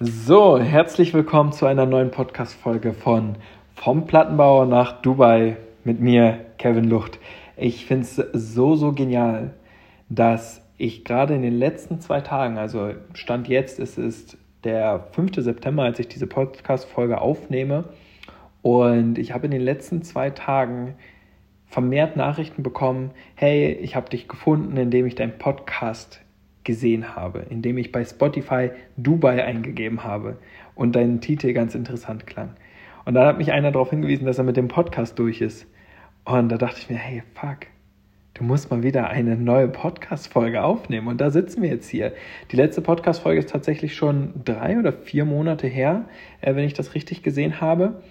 So, herzlich willkommen zu einer neuen Podcast-Folge von Vom Plattenbauer nach Dubai mit mir, Kevin Lucht. Ich finde es so, so genial, dass ich gerade in den letzten zwei Tagen, also Stand jetzt, es ist der 5. September, als ich diese Podcast-Folge aufnehme, und ich habe in den letzten zwei Tagen vermehrt Nachrichten bekommen, hey, ich habe dich gefunden, indem ich deinen Podcast gesehen habe, indem ich bei Spotify Dubai eingegeben habe und dein Titel ganz interessant klang. Und dann hat mich einer darauf hingewiesen, dass er mit dem Podcast durch ist. Und da dachte ich mir, hey, fuck, du musst mal wieder eine neue Podcast-Folge aufnehmen. Und da sitzen wir jetzt hier. Die letzte Podcast-Folge ist tatsächlich schon drei oder vier Monate her, äh, wenn ich das richtig gesehen habe.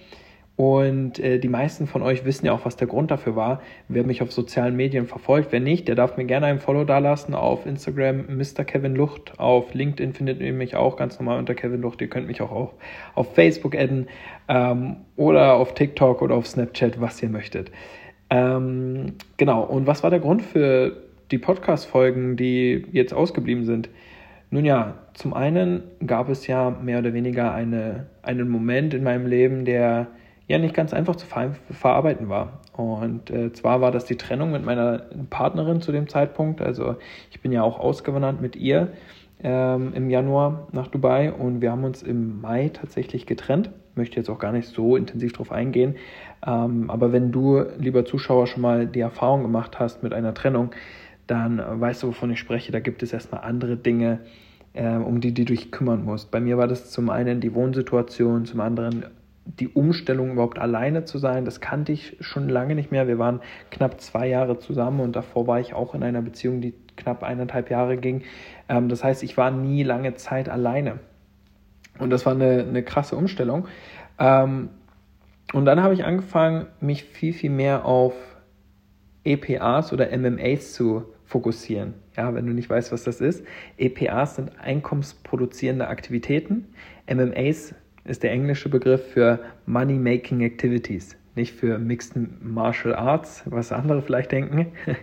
Und äh, die meisten von euch wissen ja auch, was der Grund dafür war. Wer mich auf sozialen Medien verfolgt, wer nicht, der darf mir gerne ein Follow dalassen auf Instagram Mr. Kevin Lucht. Auf LinkedIn findet ihr mich auch ganz normal unter Kevin Lucht. Ihr könnt mich auch auf, auf Facebook adden ähm, oder auf TikTok oder auf Snapchat, was ihr möchtet. Ähm, genau, und was war der Grund für die Podcast-Folgen, die jetzt ausgeblieben sind? Nun ja, zum einen gab es ja mehr oder weniger eine, einen Moment in meinem Leben, der ja nicht ganz einfach zu ver verarbeiten war. Und äh, zwar war das die Trennung mit meiner Partnerin zu dem Zeitpunkt. Also ich bin ja auch ausgewandert mit ihr ähm, im Januar nach Dubai und wir haben uns im Mai tatsächlich getrennt. Möchte jetzt auch gar nicht so intensiv darauf eingehen. Ähm, aber wenn du, lieber Zuschauer, schon mal die Erfahrung gemacht hast mit einer Trennung, dann weißt du, wovon ich spreche. Da gibt es erstmal andere Dinge, äh, um die, die du dich kümmern musst. Bei mir war das zum einen die Wohnsituation, zum anderen die Umstellung überhaupt alleine zu sein, das kannte ich schon lange nicht mehr. Wir waren knapp zwei Jahre zusammen und davor war ich auch in einer Beziehung, die knapp eineinhalb Jahre ging. Ähm, das heißt, ich war nie lange Zeit alleine. Und das war eine, eine krasse Umstellung. Ähm, und dann habe ich angefangen, mich viel, viel mehr auf EPAs oder MMAs zu fokussieren. Ja, wenn du nicht weißt, was das ist. EPAs sind einkommensproduzierende Aktivitäten. MMAs ist der englische Begriff für Money Making Activities, nicht für Mixed Martial Arts, was andere vielleicht denken.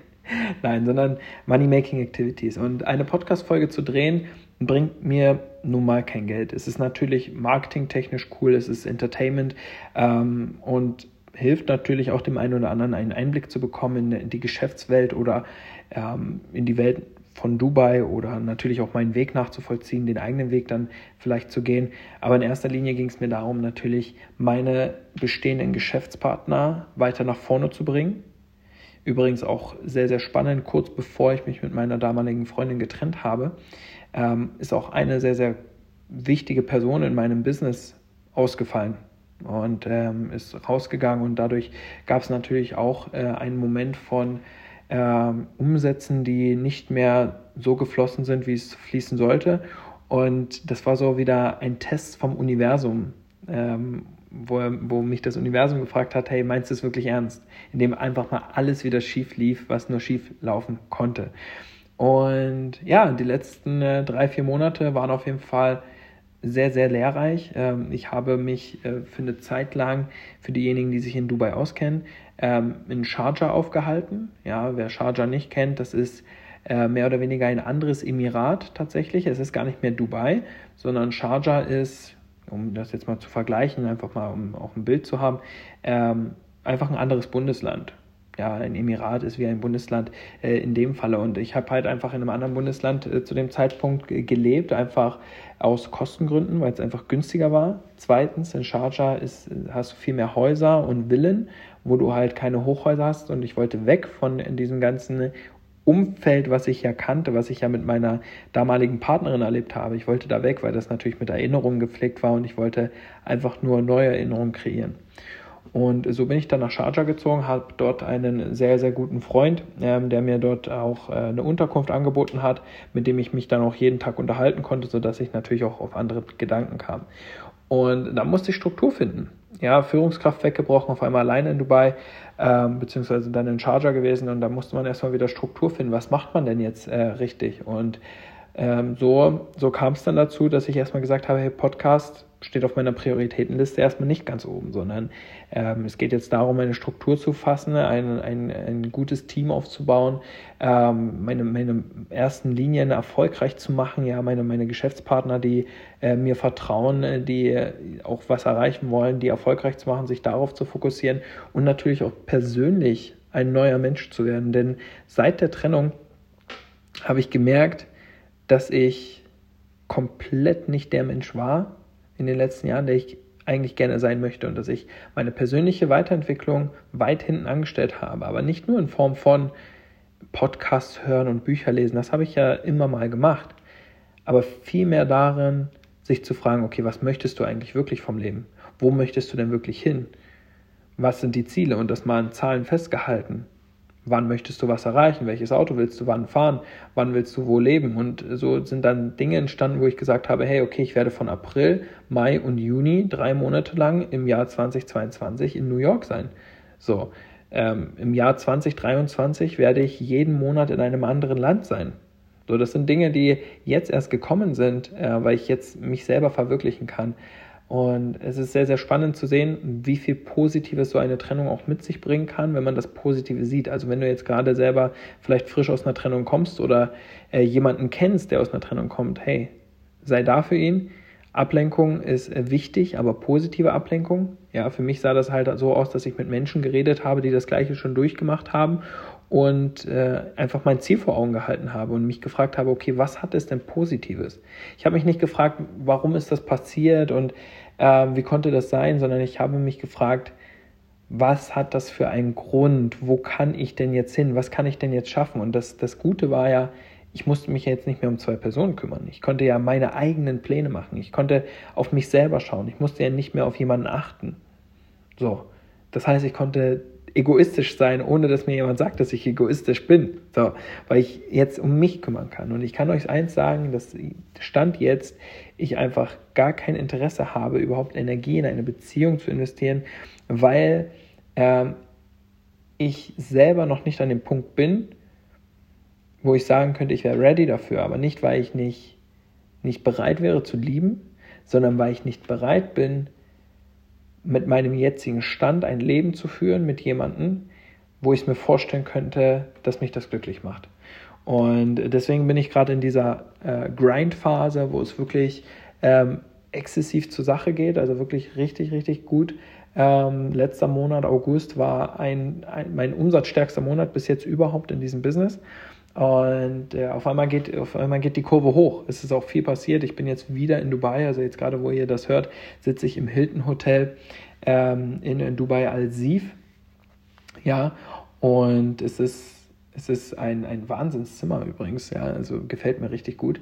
Nein, sondern Money Making Activities. Und eine Podcast-Folge zu drehen, bringt mir nun mal kein Geld. Es ist natürlich marketingtechnisch cool, es ist Entertainment ähm, und hilft natürlich auch dem einen oder anderen einen Einblick zu bekommen in, die Geschäftswelt oder ähm, in die Welt von Dubai oder natürlich auch meinen Weg nachzuvollziehen, den eigenen Weg dann vielleicht zu gehen. Aber in erster Linie ging es mir darum, natürlich meine bestehenden Geschäftspartner weiter nach vorne zu bringen. Übrigens auch sehr, sehr spannend, kurz bevor ich mich mit meiner damaligen Freundin getrennt habe, ähm, ist auch eine sehr, sehr wichtige Person in meinem Business ausgefallen und ähm, ist rausgegangen und dadurch gab es natürlich auch äh, einen Moment von äh, Umsätzen, die nicht mehr so geflossen sind, wie es fließen sollte. Und das war so wieder ein Test vom Universum, ähm, wo, wo mich das Universum gefragt hat, hey, meinst du es wirklich ernst? Indem einfach mal alles wieder schief lief, was nur schief laufen konnte. Und ja, die letzten äh, drei, vier Monate waren auf jeden Fall sehr, sehr lehrreich. Ähm, ich habe mich äh, für eine Zeit lang, für diejenigen, die sich in Dubai auskennen, ähm, in Sharjah aufgehalten. Ja, wer Sharjah nicht kennt, das ist äh, mehr oder weniger ein anderes Emirat tatsächlich. Es ist gar nicht mehr Dubai, sondern Sharjah ist, um das jetzt mal zu vergleichen, einfach mal um auch ein Bild zu haben, ähm, einfach ein anderes Bundesland ja, ein Emirat ist wie ein Bundesland äh, in dem Falle. Und ich habe halt einfach in einem anderen Bundesland äh, zu dem Zeitpunkt gelebt, einfach aus Kostengründen, weil es einfach günstiger war. Zweitens, in Sharjah ist, hast du viel mehr Häuser und Villen, wo du halt keine Hochhäuser hast. Und ich wollte weg von diesem ganzen Umfeld, was ich ja kannte, was ich ja mit meiner damaligen Partnerin erlebt habe. Ich wollte da weg, weil das natürlich mit Erinnerungen gepflegt war und ich wollte einfach nur neue Erinnerungen kreieren. Und so bin ich dann nach Sharjah gezogen, habe dort einen sehr, sehr guten Freund, ähm, der mir dort auch äh, eine Unterkunft angeboten hat, mit dem ich mich dann auch jeden Tag unterhalten konnte, sodass ich natürlich auch auf andere Gedanken kam. Und da musste ich Struktur finden. Ja, Führungskraft weggebrochen, auf einmal alleine in Dubai, ähm, beziehungsweise dann in Sharjah gewesen und da musste man erstmal wieder Struktur finden. Was macht man denn jetzt äh, richtig? Und ähm, so, so kam es dann dazu, dass ich erstmal gesagt habe, hey, Podcast steht auf meiner Prioritätenliste erstmal nicht ganz oben, sondern ähm, es geht jetzt darum, eine Struktur zu fassen, ein, ein, ein gutes Team aufzubauen, ähm, meine, meine ersten Linien erfolgreich zu machen, ja, meine, meine Geschäftspartner, die äh, mir vertrauen, äh, die auch was erreichen wollen, die erfolgreich zu machen, sich darauf zu fokussieren und natürlich auch persönlich ein neuer Mensch zu werden. Denn seit der Trennung habe ich gemerkt, dass ich komplett nicht der Mensch war in den letzten Jahren, der ich eigentlich gerne sein möchte und dass ich meine persönliche Weiterentwicklung weit hinten angestellt habe. Aber nicht nur in Form von Podcasts hören und Bücher lesen, das habe ich ja immer mal gemacht, aber vielmehr darin, sich zu fragen, okay, was möchtest du eigentlich wirklich vom Leben? Wo möchtest du denn wirklich hin? Was sind die Ziele? Und das mal in Zahlen festgehalten. Wann möchtest du was erreichen? Welches Auto willst du wann fahren? Wann willst du wo leben? Und so sind dann Dinge entstanden, wo ich gesagt habe, hey, okay, ich werde von April, Mai und Juni drei Monate lang im Jahr 2022 in New York sein. So, ähm, im Jahr 2023 werde ich jeden Monat in einem anderen Land sein. So, das sind Dinge, die jetzt erst gekommen sind, äh, weil ich jetzt mich selber verwirklichen kann. Und es ist sehr, sehr spannend zu sehen, wie viel Positives so eine Trennung auch mit sich bringen kann, wenn man das Positive sieht. Also wenn du jetzt gerade selber vielleicht frisch aus einer Trennung kommst oder äh, jemanden kennst, der aus einer Trennung kommt, hey, sei da für ihn. Ablenkung ist äh, wichtig, aber positive Ablenkung. Ja, für mich sah das halt so aus, dass ich mit Menschen geredet habe, die das Gleiche schon durchgemacht haben und äh, einfach mein Ziel vor Augen gehalten habe und mich gefragt habe, okay, was hat es denn Positives? Ich habe mich nicht gefragt, warum ist das passiert und äh, wie konnte das sein, sondern ich habe mich gefragt, was hat das für einen Grund? Wo kann ich denn jetzt hin? Was kann ich denn jetzt schaffen? Und das, das Gute war ja, ich musste mich jetzt nicht mehr um zwei Personen kümmern. Ich konnte ja meine eigenen Pläne machen. Ich konnte auf mich selber schauen. Ich musste ja nicht mehr auf jemanden achten. So. Das heißt, ich konnte egoistisch sein, ohne dass mir jemand sagt, dass ich egoistisch bin. So, weil ich jetzt um mich kümmern kann. Und ich kann euch eins sagen, dass Stand jetzt ich einfach gar kein Interesse habe, überhaupt Energie in eine Beziehung zu investieren, weil ähm, ich selber noch nicht an dem Punkt bin, wo ich sagen könnte, ich wäre ready dafür, aber nicht, weil ich nicht, nicht bereit wäre zu lieben, sondern weil ich nicht bereit bin, mit meinem jetzigen Stand ein Leben zu führen mit jemandem, wo ich es mir vorstellen könnte, dass mich das glücklich macht. Und deswegen bin ich gerade in dieser äh, Grind-Phase, wo es wirklich ähm, exzessiv zur Sache geht, also wirklich richtig, richtig gut. Ähm, letzter Monat, August, war ein, ein, mein umsatzstärkster Monat bis jetzt überhaupt in diesem Business. Und äh, auf, einmal geht, auf einmal geht die Kurve hoch. Es ist auch viel passiert. Ich bin jetzt wieder in Dubai, also jetzt gerade, wo ihr das hört, sitze ich im Hilton Hotel ähm, in, in Dubai Al-Sif. Ja, und es ist, es ist ein, ein Wahnsinnszimmer übrigens, ja, also gefällt mir richtig gut.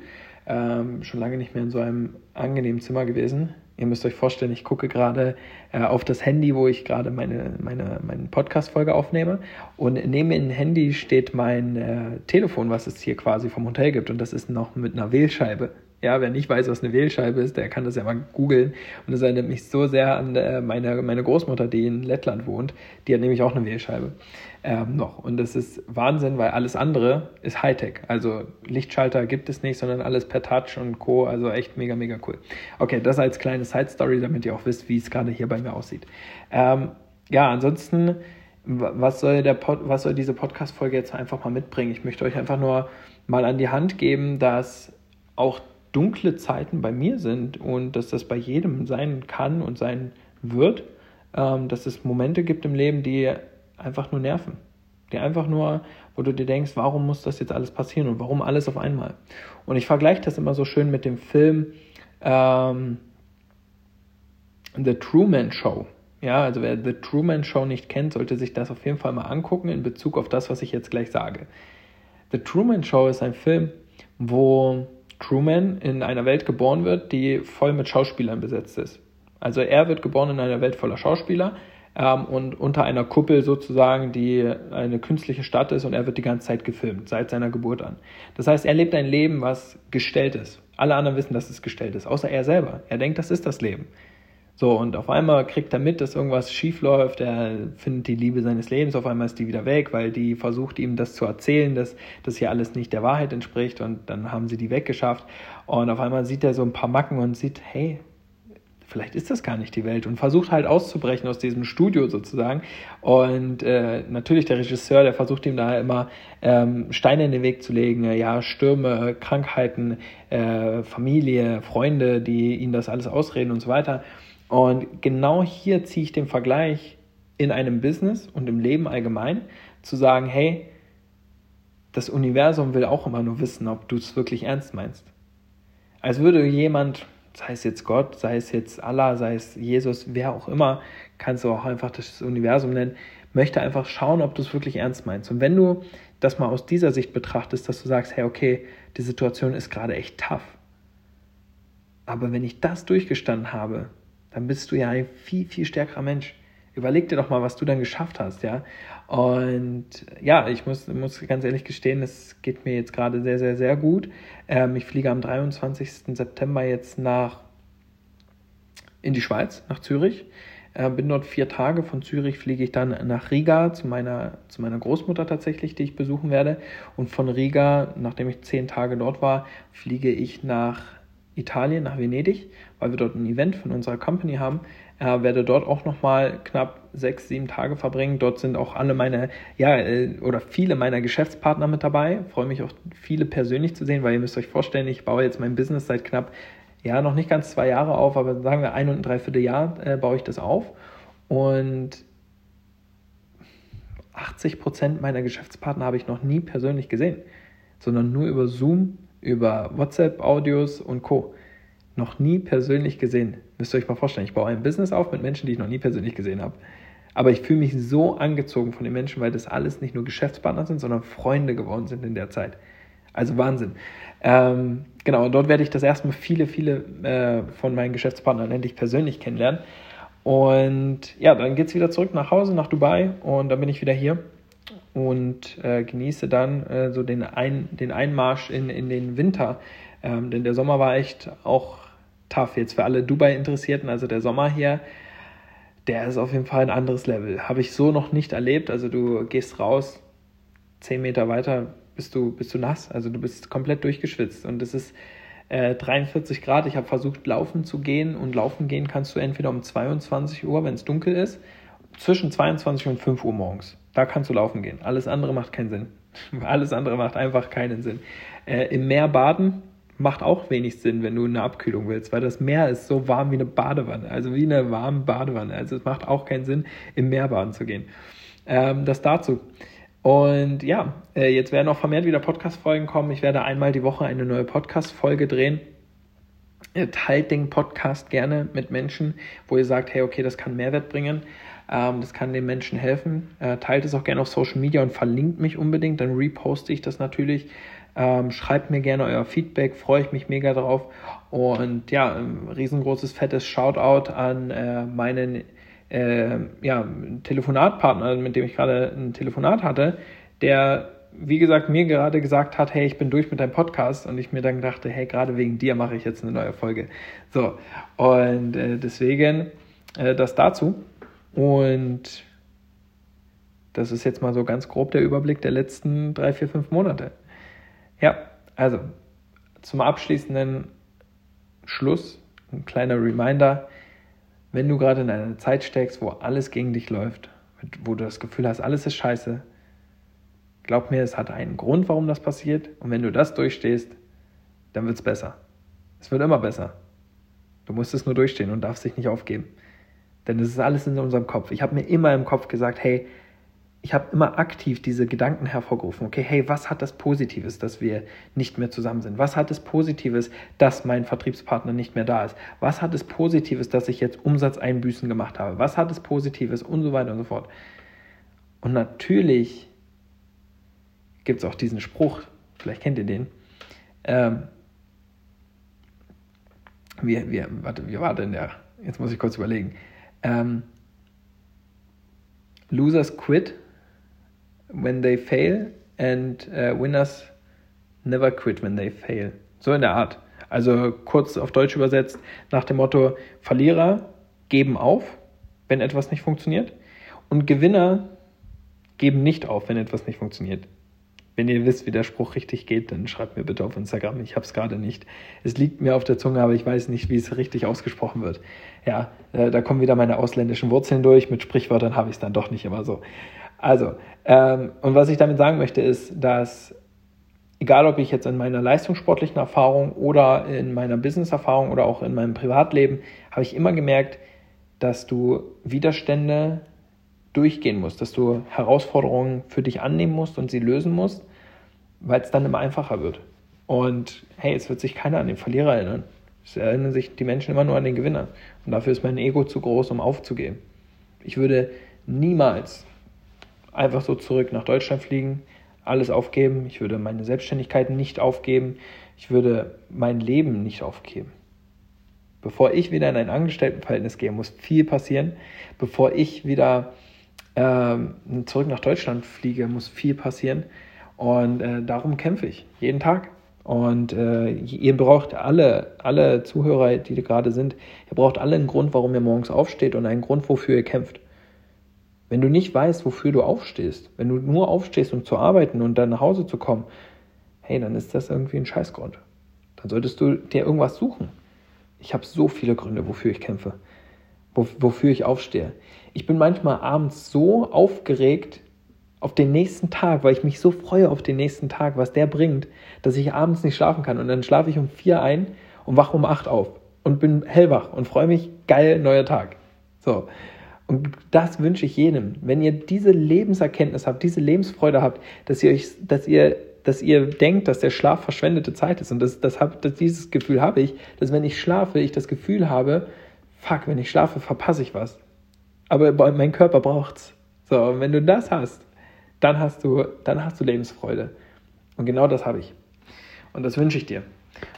Ähm, schon lange nicht mehr in so einem angenehmen Zimmer gewesen. Ihr müsst euch vorstellen, ich gucke gerade äh, auf das Handy, wo ich gerade meine, meine, meine Podcast-Folge aufnehme. Und neben dem Handy steht mein äh, Telefon, was es hier quasi vom Hotel gibt. Und das ist noch mit einer Wählscheibe. Ja, wer nicht weiß, was eine Wählscheibe ist, der kann das ja mal googeln. Und das erinnert mich so sehr an äh, meine, meine Großmutter, die in Lettland wohnt. Die hat nämlich auch eine Wählscheibe ähm, noch. Und das ist Wahnsinn, weil alles andere ist Hightech. Also Lichtschalter gibt es nicht, sondern alles per Touch und Co. Also echt mega, mega cool. Okay, das als kleine Side Story, damit ihr auch wisst, wie es gerade hier bei mir aussieht. Ähm, ja, ansonsten, was soll, der Pod, was soll diese Podcast-Folge jetzt einfach mal mitbringen? Ich möchte euch einfach nur mal an die Hand geben, dass auch dunkle Zeiten bei mir sind und dass das bei jedem sein kann und sein wird, ähm, dass es Momente gibt im Leben, die einfach nur nerven. Die einfach nur, wo du dir denkst, warum muss das jetzt alles passieren und warum alles auf einmal? Und ich vergleiche das immer so schön mit dem Film ähm, The Truman Show. Ja, also wer The Truman Show nicht kennt, sollte sich das auf jeden Fall mal angucken in Bezug auf das, was ich jetzt gleich sage. The Truman Show ist ein Film, wo Truman in einer Welt geboren wird, die voll mit Schauspielern besetzt ist. Also er wird geboren in einer Welt voller Schauspieler ähm, und unter einer Kuppel sozusagen, die eine künstliche Stadt ist und er wird die ganze Zeit gefilmt, seit seiner Geburt an. Das heißt, er lebt ein Leben, was gestellt ist. Alle anderen wissen, dass es gestellt ist, außer er selber. Er denkt, das ist das Leben. So, und auf einmal kriegt er mit, dass irgendwas schief läuft, er findet die Liebe seines Lebens, auf einmal ist die wieder weg, weil die versucht ihm das zu erzählen, dass das hier alles nicht der Wahrheit entspricht. Und dann haben sie die weggeschafft. Und auf einmal sieht er so ein paar Macken und sieht, hey, vielleicht ist das gar nicht die Welt. Und versucht halt auszubrechen aus diesem Studio sozusagen. Und äh, natürlich der Regisseur, der versucht ihm da immer ähm, Steine in den Weg zu legen, äh, ja, Stürme, Krankheiten, äh, Familie, Freunde, die ihn das alles ausreden und so weiter. Und genau hier ziehe ich den Vergleich in einem Business und im Leben allgemein, zu sagen, hey, das Universum will auch immer nur wissen, ob du es wirklich ernst meinst. Als würde jemand sei es jetzt Gott, sei es jetzt Allah, sei es Jesus, wer auch immer, kannst du auch einfach das Universum nennen, möchte einfach schauen, ob du es wirklich ernst meinst. Und wenn du das mal aus dieser Sicht betrachtest, dass du sagst, hey, okay, die Situation ist gerade echt tough. Aber wenn ich das durchgestanden habe, dann bist du ja ein viel, viel stärkerer Mensch. Überleg dir doch mal, was du dann geschafft hast, ja. Und ja, ich muss, muss ganz ehrlich gestehen, es geht mir jetzt gerade sehr, sehr, sehr gut. Ähm, ich fliege am 23. September jetzt nach in die Schweiz, nach Zürich. Äh, bin dort vier Tage. Von Zürich fliege ich dann nach Riga zu meiner, zu meiner Großmutter tatsächlich, die ich besuchen werde. Und von Riga, nachdem ich zehn Tage dort war, fliege ich nach Italien, nach Venedig, weil wir dort ein Event von unserer Company haben. Äh, werde dort auch nochmal knapp sechs, sieben Tage verbringen. Dort sind auch alle meine, ja, äh, oder viele meiner Geschäftspartner mit dabei. Freue mich auch, viele persönlich zu sehen, weil ihr müsst euch vorstellen, ich baue jetzt mein Business seit knapp, ja, noch nicht ganz zwei Jahre auf, aber sagen wir ein und ein Dreiviertel Jahr äh, baue ich das auf. Und 80 Prozent meiner Geschäftspartner habe ich noch nie persönlich gesehen, sondern nur über Zoom, über WhatsApp-Audios und Co noch nie persönlich gesehen. Müsst ihr euch mal vorstellen, ich baue ein Business auf mit Menschen, die ich noch nie persönlich gesehen habe. Aber ich fühle mich so angezogen von den Menschen, weil das alles nicht nur Geschäftspartner sind, sondern Freunde geworden sind in der Zeit. Also Wahnsinn. Ähm, genau, dort werde ich das erstmal viele, viele äh, von meinen Geschäftspartnern endlich persönlich kennenlernen. Und ja, dann geht es wieder zurück nach Hause, nach Dubai und dann bin ich wieder hier und äh, genieße dann äh, so den, Ein, den Einmarsch in, in den Winter. Ähm, denn der Sommer war echt auch tough jetzt für alle Dubai-Interessierten. Also der Sommer hier, der ist auf jeden Fall ein anderes Level. Habe ich so noch nicht erlebt. Also du gehst raus, zehn Meter weiter bist du, bist du nass. Also du bist komplett durchgeschwitzt. Und es ist äh, 43 Grad. Ich habe versucht, laufen zu gehen. Und laufen gehen kannst du entweder um 22 Uhr, wenn es dunkel ist, zwischen 22 und 5 Uhr morgens. Da kannst du laufen gehen. Alles andere macht keinen Sinn. Alles andere macht einfach keinen Sinn. Äh, Im Meer baden macht auch wenig Sinn, wenn du eine Abkühlung willst, weil das Meer ist so warm wie eine Badewanne, also wie eine warme Badewanne. Also es macht auch keinen Sinn, im Meer baden zu gehen. Ähm, das dazu. Und ja, äh, jetzt werden auch vermehrt wieder Podcast-Folgen kommen. Ich werde einmal die Woche eine neue Podcast-Folge drehen. Teilt den Podcast gerne mit Menschen, wo ihr sagt, hey, okay, das kann Mehrwert bringen. Ähm, das kann den Menschen helfen. Äh, teilt es auch gerne auf Social Media und verlinkt mich unbedingt. Dann reposte ich das natürlich. Ähm, schreibt mir gerne euer Feedback, freue ich mich mega drauf. Und ja, ein riesengroßes, fettes Shoutout an äh, meinen äh, ja, Telefonatpartner, mit dem ich gerade ein Telefonat hatte, der, wie gesagt, mir gerade gesagt hat, hey, ich bin durch mit deinem Podcast und ich mir dann dachte, hey, gerade wegen dir mache ich jetzt eine neue Folge. So, und äh, deswegen äh, das dazu. Und das ist jetzt mal so ganz grob der Überblick der letzten drei, vier, fünf Monate. Ja, also zum abschließenden Schluss ein kleiner Reminder, wenn du gerade in einer Zeit steckst, wo alles gegen dich läuft, wo du das Gefühl hast, alles ist scheiße, glaub mir, es hat einen Grund, warum das passiert. Und wenn du das durchstehst, dann wird es besser. Es wird immer besser. Du musst es nur durchstehen und darfst dich nicht aufgeben. Denn es ist alles in unserem Kopf. Ich habe mir immer im Kopf gesagt, hey, ich habe immer aktiv diese Gedanken hervorgerufen. Okay, hey, was hat das Positives, dass wir nicht mehr zusammen sind? Was hat es Positives, dass mein Vertriebspartner nicht mehr da ist? Was hat es Positives, dass ich jetzt Umsatzeinbüßen gemacht habe? Was hat es Positives und so weiter und so fort? Und natürlich gibt es auch diesen Spruch, vielleicht kennt ihr den. Ähm, wie, wie, warte, wie war denn der? Jetzt muss ich kurz überlegen. Ähm, Losers quit when they fail and uh, winners never quit when they fail. So in der Art. Also kurz auf Deutsch übersetzt nach dem Motto, Verlierer geben auf, wenn etwas nicht funktioniert. Und Gewinner geben nicht auf, wenn etwas nicht funktioniert. Wenn ihr wisst, wie der Spruch richtig geht, dann schreibt mir bitte auf Instagram. Ich habe es gerade nicht. Es liegt mir auf der Zunge, aber ich weiß nicht, wie es richtig ausgesprochen wird. Ja, äh, da kommen wieder meine ausländischen Wurzeln durch. Mit Sprichwörtern habe ich es dann doch nicht immer so. Also, ähm, und was ich damit sagen möchte, ist, dass egal ob ich jetzt in meiner leistungssportlichen Erfahrung oder in meiner Business-Erfahrung oder auch in meinem Privatleben, habe ich immer gemerkt, dass du Widerstände durchgehen musst, dass du Herausforderungen für dich annehmen musst und sie lösen musst, weil es dann immer einfacher wird. Und hey, es wird sich keiner an den Verlierer erinnern. Es erinnern sich die Menschen immer nur an den Gewinner. Und dafür ist mein Ego zu groß, um aufzugeben. Ich würde niemals einfach so zurück nach Deutschland fliegen, alles aufgeben. Ich würde meine Selbstständigkeit nicht aufgeben. Ich würde mein Leben nicht aufgeben. Bevor ich wieder in ein Angestelltenverhältnis gehe, muss viel passieren. Bevor ich wieder ähm, zurück nach Deutschland fliege, muss viel passieren. Und äh, darum kämpfe ich jeden Tag. Und äh, ihr braucht alle, alle Zuhörer, die gerade sind, ihr braucht alle einen Grund, warum ihr morgens aufsteht und einen Grund, wofür ihr kämpft. Wenn du nicht weißt, wofür du aufstehst, wenn du nur aufstehst, um zu arbeiten und dann nach Hause zu kommen, hey, dann ist das irgendwie ein Scheißgrund. Dann solltest du dir irgendwas suchen. Ich habe so viele Gründe, wofür ich kämpfe, wofür ich aufstehe. Ich bin manchmal abends so aufgeregt auf den nächsten Tag, weil ich mich so freue auf den nächsten Tag, was der bringt, dass ich abends nicht schlafen kann. Und dann schlafe ich um vier ein und wache um acht auf und bin hellwach und freue mich, geil, neuer Tag. So. Und das wünsche ich jedem. Wenn ihr diese Lebenserkenntnis habt, diese Lebensfreude habt, dass ihr euch, dass ihr, dass ihr denkt, dass der Schlaf verschwendete Zeit ist. Und das, das hab, das, dieses Gefühl habe ich, dass wenn ich schlafe, ich das Gefühl habe, fuck, wenn ich schlafe, verpasse ich was. Aber mein Körper braucht's. So, und wenn du das hast, dann hast du, dann hast du Lebensfreude. Und genau das habe ich. Und das wünsche ich dir.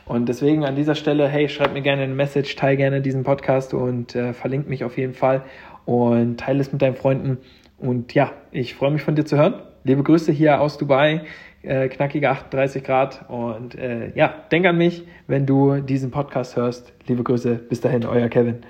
Und deswegen an dieser Stelle, hey, schreib mir gerne eine Message, teile gerne diesen Podcast und äh, verlinke mich auf jeden Fall und teile es mit deinen Freunden. Und ja, ich freue mich von dir zu hören. Liebe Grüße hier aus Dubai, äh, knackige 38 Grad. Und äh, ja, denk an mich, wenn du diesen Podcast hörst. Liebe Grüße, bis dahin, euer Kevin.